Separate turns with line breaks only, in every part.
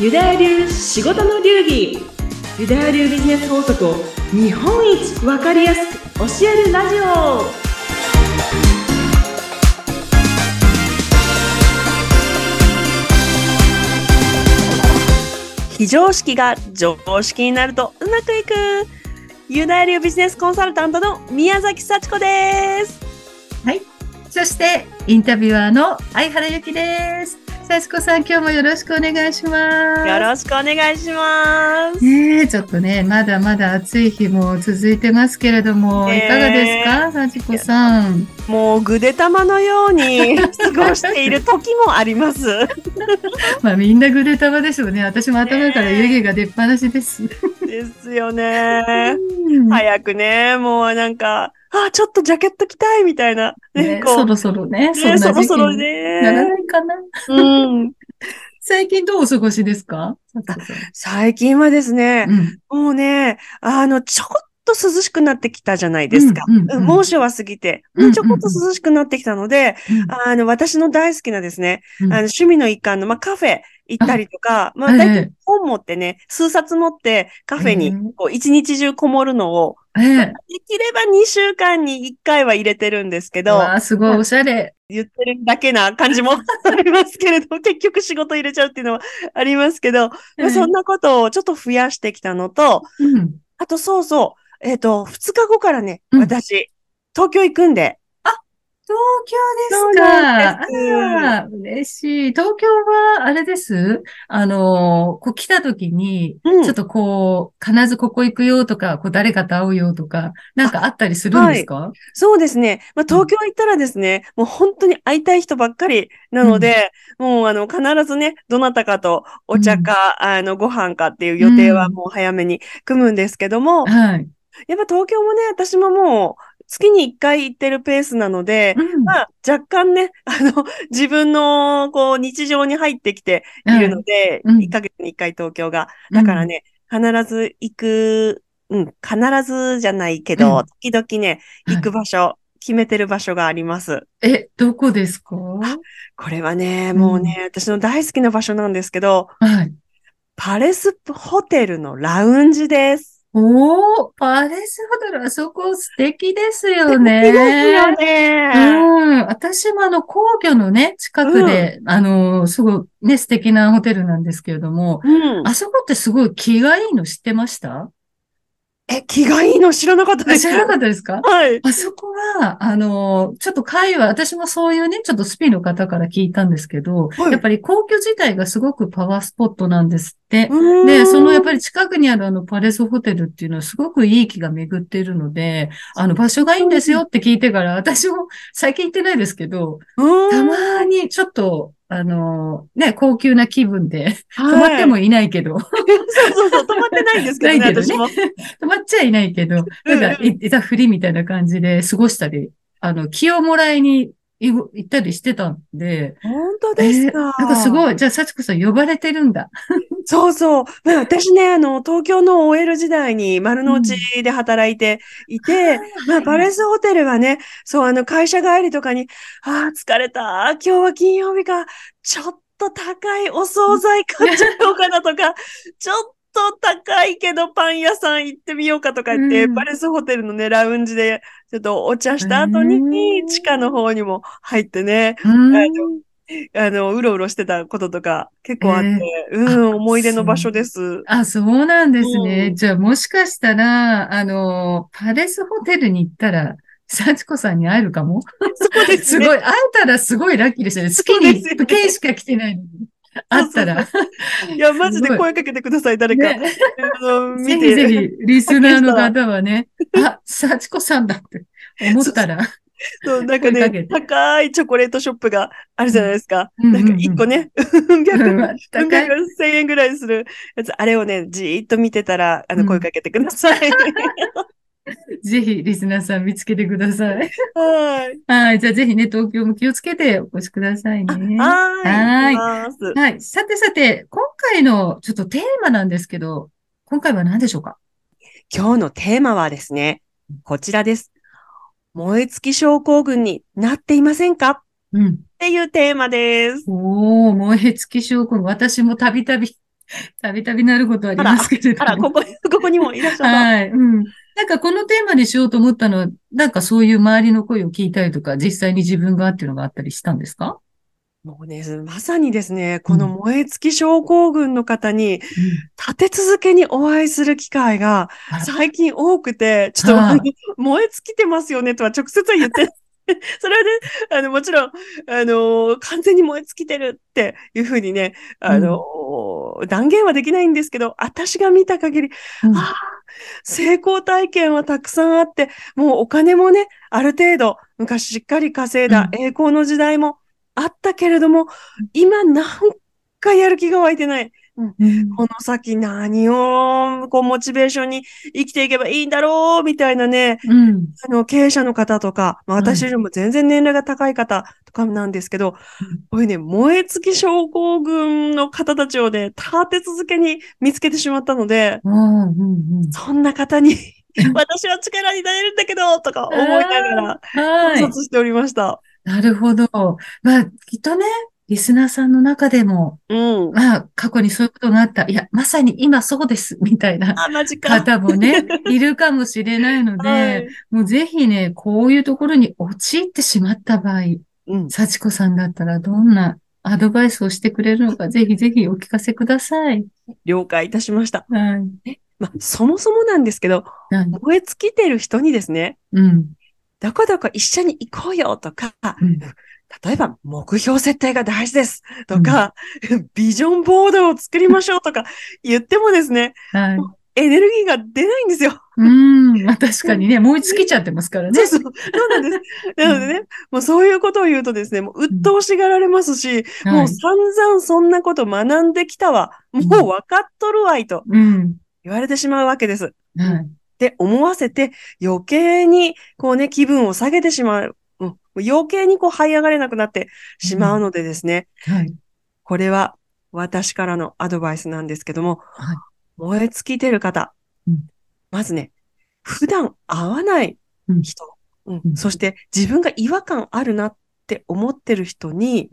ユダヤ流仕事の流儀ユダヤ流ビジネス法則を日本一わかりやすく教えるラジオ非常識が常識になるとうまくいくユダヤ流ビジネスコンサルタントの宮崎幸子です
はい。そして、インタビュアーの相原由紀です。幸子さん、今日もよろしくお願いします。
よろしくお願いします。
ねちょっとね、まだまだ暑い日も続いてますけれども、いかがですか、幸子さん？
もうぐでたまのように 過ごしている時もあります。
まあみんなぐでたまでしょうね。私も頭から湯気が出っ放しです。
ですよね。早くね、もうなんか、あ、ちょっとジャケット着たいみたいな。
ね、そろそろね。
ねそろそろね。
ならないかな。うん。最近どうお過ごしですか？
最近はですね、うん、もうね、あの、ちょこっと涼しくなってきたじゃないですか。猛暑は過ぎて、もうちょこっと涼しくなってきたので、あの、私の大好きなですね、あの趣味の一環の、まあ、カフェ行ったりとか、まあ、大体本持ってね、数冊持ってカフェにこう一日中こもるのを、できれば2週間に1回は入れてるんですけど。
わすごいおしゃれ。
言ってるだけな感じもありますけれど、結局仕事入れちゃうっていうのはありますけど、まあ、そんなことをちょっと増やしてきたのと、うん、あとそうそう、えっ、ー、と、2日後からね、私、東京行くんで。
あ、東京ですか？あ嬉しい。東京は、あれです？あの、こう来た時に、うん、ちょっとこう、必ずここ行くよとか、こう誰かと会うよとか、なんかあったりするんですか、はい、
そうですね。まあ、東京行ったらですね、うん、もう本当に会いたい人ばっかりなので、うん、もうあの、必ずね、どなたかとお茶か、あの、ご飯かっていう予定はもう早めに組むんですけども、はい。やっぱ東京もね、私ももう、月に1回行ってるペースなので、うん、まあ、若干ね、あの、自分の、こう、日常に入ってきているので、うん、1ヶ月に1回東京が。だからね、必ず行く、うん、必ずじゃないけど、時々ね、行く場所、はい、決めてる場所があります。
え、どこですか？
これはね、もうね、私の大好きな場所なんですけど、はい、パレスホテルのラウンジです。
おー、パレスホテル、あそこ素敵ですよね。
素敵ですよね。
うん。私もあの、皇居のね、近くで、うん、あの、すごいね、素敵なホテルなんですけれども、うん、あそこってすごい気がいいの知ってました？
え、気がいいの知らなかったです。
知らなかったですか？
はい。
あそこは、あの、ちょっと会話、私もそういうね、ちょっとスピンの方から聞いたんですけど、はい、やっぱり皇居自体がすごくパワースポットなんですって。で、そのやっぱり近くにあるあのパレスホテルっていうのはすごくいい気が巡っているので、あの場所がいいんですよって聞いてから、私も最近行ってないですけど、たまにちょっとあの、ね、高級な気分で、泊まってもいないけど。そう
そうそう、泊まってないんですけどね、けどね。
泊まっちゃいないけど、なんか、いざ振りみたいな感じで過ごしたり、あの、気をもらいに行ったりしてたんで。
本当ですか、
えー、なんかすごい。じゃあ、幸子さん呼ばれてるんだ。
そうそう。私ね、あの、東京の OL 時代に丸の内で働いていて、うん、まあ、パレスホテルはね、そう、あの、会社帰りとかに、ああ、疲れた。今日は金曜日か。ちょっと高いお惣菜買っちゃおうかなとか、ちょっと高いけどパン屋さん行ってみようかとか言って、うん、パレスホテルのね、ラウンジで、ちょっとお茶した後に、地下の方にも入ってね、あの、あの、うろうろしてたこととか結構あって、えー、うん、思い出の場所です。
あ、そうなんですね。うん、じゃあもしかしたら、あの、パレスホテルに行ったら、幸子さんに会えるかも？
そうです
ね。すごい、会えたらすごいラッキーですよね。月に1回しか来てないのに。あったら。
いや、マジで声かけてください、誰か。ね、
ぜひぜひ、リスナーの方はね、あ、幸子さんだって思ったら。
そう、なんかね、高いチョコレートショップがあるじゃないですか。なんか一個ね、うん百、うん百千円ぐらいするやつ、あれをね、じーっと見てたら、あの、声かけてください。
ぜひ、リスナーさん見つけてください。
はい。
はい。じゃあ、ぜひね、東京も気をつけてお越しくださいね。
はい。
はい。はい。さてさて、今回のちょっとテーマなんですけど、今回は何でしょうか？
今日のテーマはですね、こちらです。燃え尽き症候群になっていませんか？うん。っていうテーマです。
おー、燃え尽き症候群。私もたびたびたびたびなることありますけれども。
あら、ここ、ここにもいらっしゃった。
はい。うん。なんかこのテーマにしようと思ったのは、なんかそういう周りの声を聞いたりとか、実際に自分がっていうのがあったりしたんですか？
もうね、まさにですね、この燃え尽き症候群の方に、立て続けにお会いする機会が最近多くて、ちょっと、燃え尽きてますよねとは直接は言って それはね、あの、もちろん、あの、完全に燃え尽きてるっていうふうにね、あの、うん、断言はできないんですけど、私が見た限り、うん、ああ、成功体験はたくさんあって、もうお金もね、ある程度、昔しっかり稼いだ栄光の時代もあったけれども、今なんかやる気が湧いてない。うん、この先何を、こう、モチベーションに生きていけばいいんだろう、みたいなね、うん、あの、経営者の方とか、まあ、私よりも全然年齢が高い方とかなんですけど、こういうね、燃え尽き症候群の方たちをね、立て続けに見つけてしまったので、うんうんうん、そんな方に 私は力になれるんだけど、とか思いながら、観察しておりました。
なるほど。まあ、きっとね、リスナーさんの中でも、うん、まあ、過去にそういうことがあった。いや、まさに今そうです、みたいな方もね、いるかもしれないので、はい、もうぜひね、こういうところに陥ってしまった場合、うん、幸子さんだったらどんなアドバイスをしてくれるのか、ぜひぜひお聞かせください。
了解いたしました。はい。まあ、そもそもなんですけど、燃え尽きてる人にですね、うん、どこどこ一緒に行こうよとか、うん、例えば目標設定が大事ですとか、うん、ビジョンボードを作りましょうとか言ってもですね、はい、エネルギーが出ないんですよ。
うん。まあ確かにね、燃え尽きちゃってますからね。
そうそう。そうなんです。なのでね、もうそういうことを言うとですね、もう鬱陶しがられますし、うん、もう散々そんなこと学んできたわ。もう分かっとるわいと。言われてしまうわけです。はいって思わせて、余計にこうね、気分を下げてしまう。うん、余計にこう這い上がれなくなってしまうのでですね。うん、はい。これは私からのアドバイスなんですけども、はい、燃え尽きてる方、うん、まずね、普段会わない人、うん、うん、そして自分が違和感あるなって思ってる人に、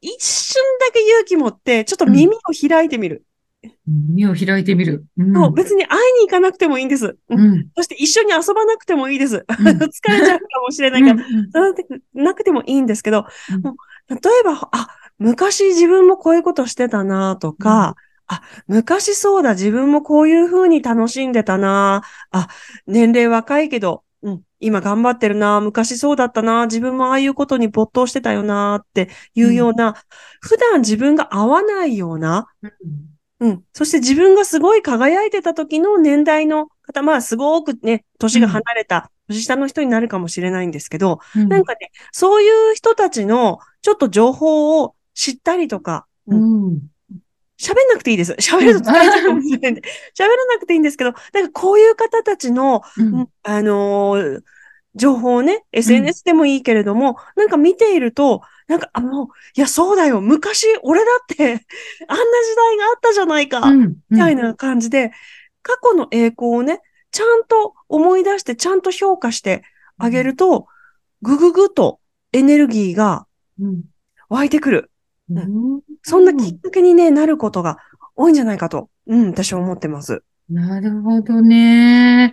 一瞬だけ勇気持って、ちょっと耳を開いてみる。
耳を開いてみる。
うん、別に会いに行かなくてもいいんです。うん、そして一緒に遊ばなくてもいいです。うん、疲れちゃうかもしれないから、うん、なくてもいいんですけど、もう例えば、あ、昔自分もこういうことしてたなとか、あ、昔そうだ、自分もこういう風に楽しんでたな。あ、年齢若いけど、うん、今頑張ってるな。昔そうだったな。自分もああいうことに没頭してたよなっていうような、普段自分が合わないような、うん。そして自分がすごい輝いてた時の年代の方、まあすごくね、年が離れた、年下の人になるかもしれないんですけど、うん、なんかね、そういう人たちのちょっと情報を知ったりとか、うん。喋、んなくていいです。喋ると疲れちゃうかもしれないんで。喋らなくていいんですけど、なんかこういう方たちの、うん、あのー、情報をね、SNS でもいいけれども、なんか見ていると、なんか、あの、いや、そうだよ。昔、俺だって、あんな時代があったじゃないか、みたいな感じで、過去の栄光をね、ちゃんと思い出して、ちゃんと評価してあげると、ぐぐぐとエネルギーが湧いてくる。うん、そんなきっかけにね、なることが多いんじゃないかと、うん、私は思ってます。
なるほどね。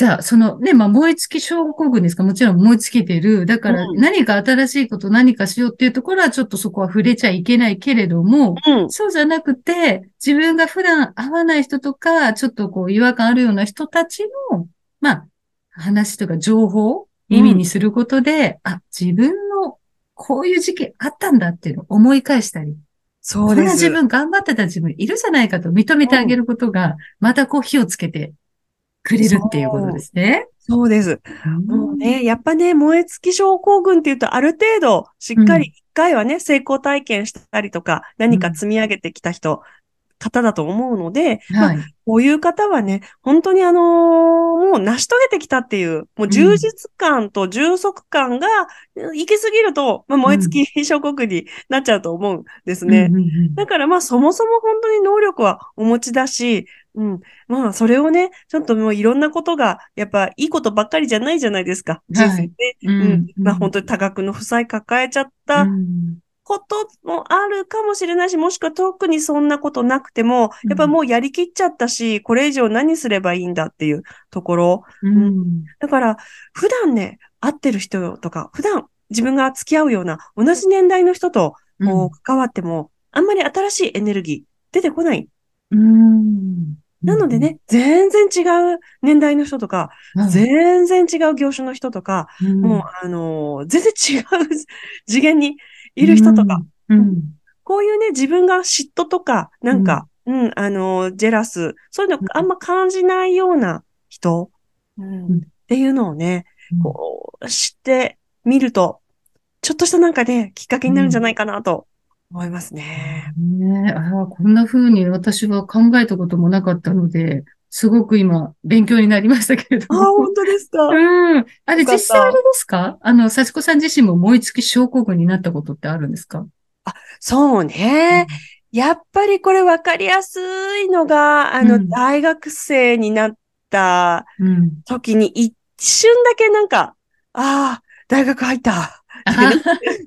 あ、じゃあ、そのね、まあ、燃え尽き症候群ですか？もちろん燃え尽きてる。だから、何か新しいこと何かしようっていうところはちょっとそこは触れちゃいけないけれども、うん、そうじゃなくて、自分が普段会わない人とか、ちょっとこう違和感あるような人たちの、まあ、話とか情報、意味にすることで、うん、あ、自分のこういう時期あったんだっていうのを思い返したり。そうです。こんな自分頑張ってた自分いるじゃないかと認めてあげることが、またこう火をつけてくれるっていうことですね。
そうです。もうね、やっぱね、燃え尽き症候群っていうと、ある程度、しっかり一回はね、うん、成功体験したりとか、何か積み上げてきた人、うん、方だと思うので、はい、まあ、こういう方はね、本当にあのー、もう成し遂げてきたっていう、もう充実感と充足感が行き過ぎると、まあ、燃え尽き症候群になっちゃうと思うんですね。だからまあ、そもそも本当に能力はお持ちだし、うん。まあ、それをね、ちょっともういろんなことが、やっぱいいことばっかりじゃないじゃないですか。人生で。うん、うん。まあ、本当に多額の負債抱えちゃったこともあるかもしれないし、もしくは特にそんなことなくても、やっぱもうやりきっちゃったし、これ以上何すればいいんだっていうところ。
うん。
だから、普段ね、会ってる人とか、普段自分が付き合うような同じ年代の人とこう関わっても、あんまり新しいエネルギー出てこない。
うん。
なのでね、全然違う年代の人とか、全然違う業種の人とか、もう、あの全然違う 次元にいる人とか、こういうね、自分が嫉妬とか、なんか、うん、あのジェラス、そういうのあんま感じないような人、うん、っていうのをね、こう、知ってみると、ちょっとしたなんかね、きっかけになるんじゃないかなと思いますね。
ねああ、こんな風に私は考えたこともなかったので、すごく今、勉強になりましたけれども。
あ、本当ですか
うん。あれ、実際あれですか？あの、幸子さん自身も燃え尽き症候群になったことってあるんですか？
あ、そうね。うん、やっぱりこれ分かりやすいのが、あの、うん、大学生になった時に一瞬だけなんか、ああ、大学入った。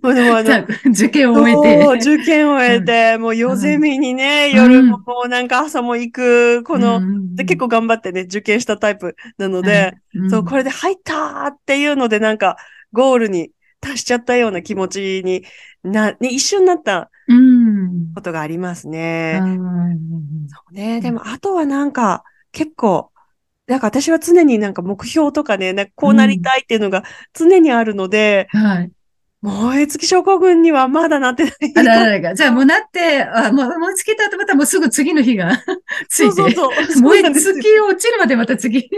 もうでもあの、受験を終えて。
受験を終えて、もう夜ゼミにね、夜ももうなんか朝も行く、この、で結構頑張ってね、受験したタイプなので、そう、これで入ったっていうのでなんか、ゴールに達しちゃったような気持ちにな、ね、一瞬なったことがありますね。そうね。でも、あとはなんか、結構、なんか私は常になんか目標とかね、なんかこうなりたいっていうのが常にあるので、
はい。
燃え尽き症候群にはまだなってない。
あらららじゃあもうなって、あもう燃え尽きた後またもうすぐ次の日が ついて。そうそうそう。燃え尽き落ちるまでまた次。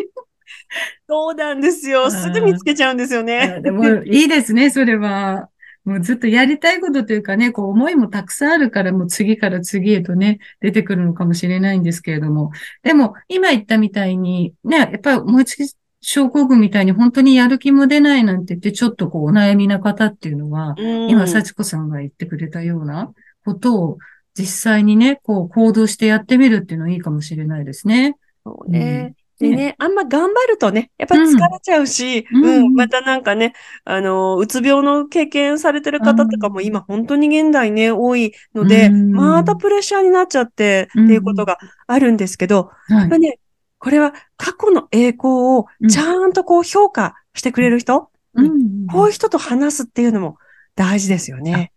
そうなんですよ。すぐ見つけちゃうんですよね。
でもいいですね、それは。もうずっとやりたいことというかね、こう思いもたくさんあるからもう次から次へとね、出てくるのかもしれないんですけれども。でも、今言ったみたいに、ね、やっぱり燃え尽き症候群みたいに本当にやる気も出ないなんて言って、ちょっとこうお悩みな方っていうのは、今、幸子さんが言ってくれたようなことを実際にね、こう行動してやってみるっていうのはいいかもしれないですね。
そうね。でね、あんま頑張るとね、やっぱ疲れちゃうし、うん、うん、またなんかね、あの、うつ病の経験されてる方とかも今本当に現代ね、多いので、うん、またプレッシャーになっちゃってっていうことがあるんですけど、うん、やっぱね、これは過去の栄光をちゃんとこう評価してくれる人、うん、こういう人と話すっていうのも大事ですよね。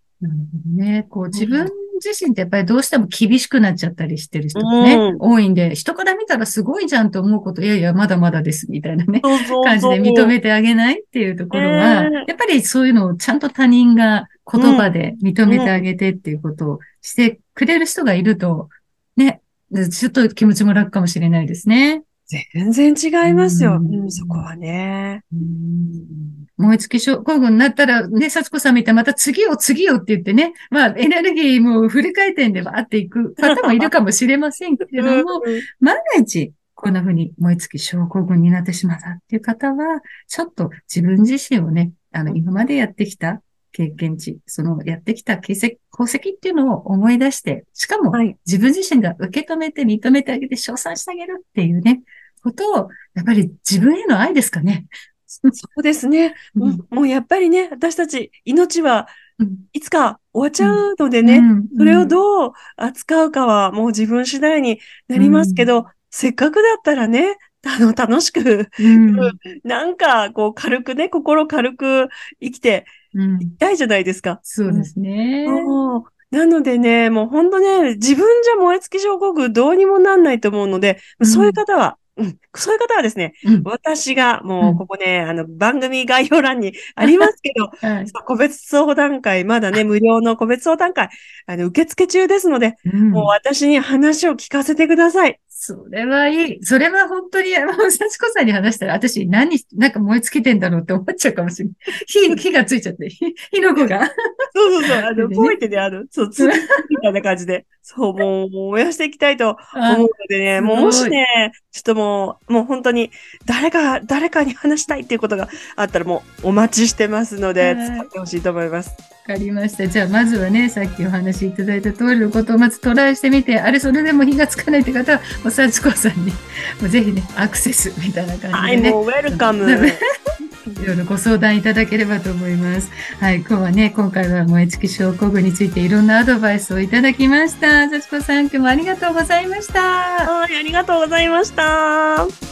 ね、こう自分自身ってやっぱりどうしても厳しくなっちゃったりしてる人がね、うん、多いんで、人から見たらすごいじゃんと思うこと、いやいや、まだまだです、みたいなね、感じで認めてあげないっていうところは、えー、やっぱりそういうのをちゃんと他人が言葉で認めてあげてっていうことをしてくれる人がいると、ね、ちょっと気持ちも楽かもしれないですね。
全然違いますよ。うん、そこはね。
燃え尽き症候群になったら、ね、幸子さんみたいまた次を次をって言ってね、まあ、エネルギーもフル回転でバーっていく方もいるかもしれませんけれども、万が一、こんな風に燃え尽き症候群になってしまったっていう方は、ちょっと自分自身をね、あの、今までやってきた経験値、そのやってきた功績っていうのを思い出して、しかも自分自身が受け止めて認めてあげて称賛してあげるっていうね、ことを、やっぱり自分への愛ですかね。
そうですね。うん、もうやっぱりね、私たち命はいつか終わっちゃうのでね、うん。うん、それをどう扱うかはもう自分次第になりますけど、せっかくだったらね、あの、楽しく、なんか、こう、軽くね、心軽く生きていきたいじゃないですか。
そうですね。
なのでね、もう本当ね、自分じゃ燃え尽き症候群どうにもなんないと思うので、そういう方はうん、そういう方はですね、うん、私がもうここね、うん、あの番組概要欄にありますけど、はい、個別相談会、まだね、無料の個別相談会、あの受付中ですので、もう私に話を聞かせてください。
それはいい。それは本当に、あの、幸子さんに話したら、私何、なんか燃え尽きてんだろうって思っちゃうかもしれない。火、火がついちゃって、火の粉が。
そうそうそう、あの、ポイってである。そう、つみたいな感じで。そう、もう、燃やしていきたいと思うのでね、もうもしね、ちょっともう、もう本当に、誰か、誰かに話したいっていうことがあったら、もうお待ちしてますので、使ってほしいと思います。
わかりました。じゃあ、まずはね、さっきお話しいただいた通りのことをまずトライしてみて、あれ、それでも火がつかないって方は、おさちこさんに、ぜひね、アクセスみたいな感じで、ね。
ウェルカム。
いろいろご相談いただければと思います。はい、今日はね、今回は燃え尽き症候群についていろんなアドバイスをいただきました。幸子さん、今日もありがとうございました。
はい、ありがとうございました。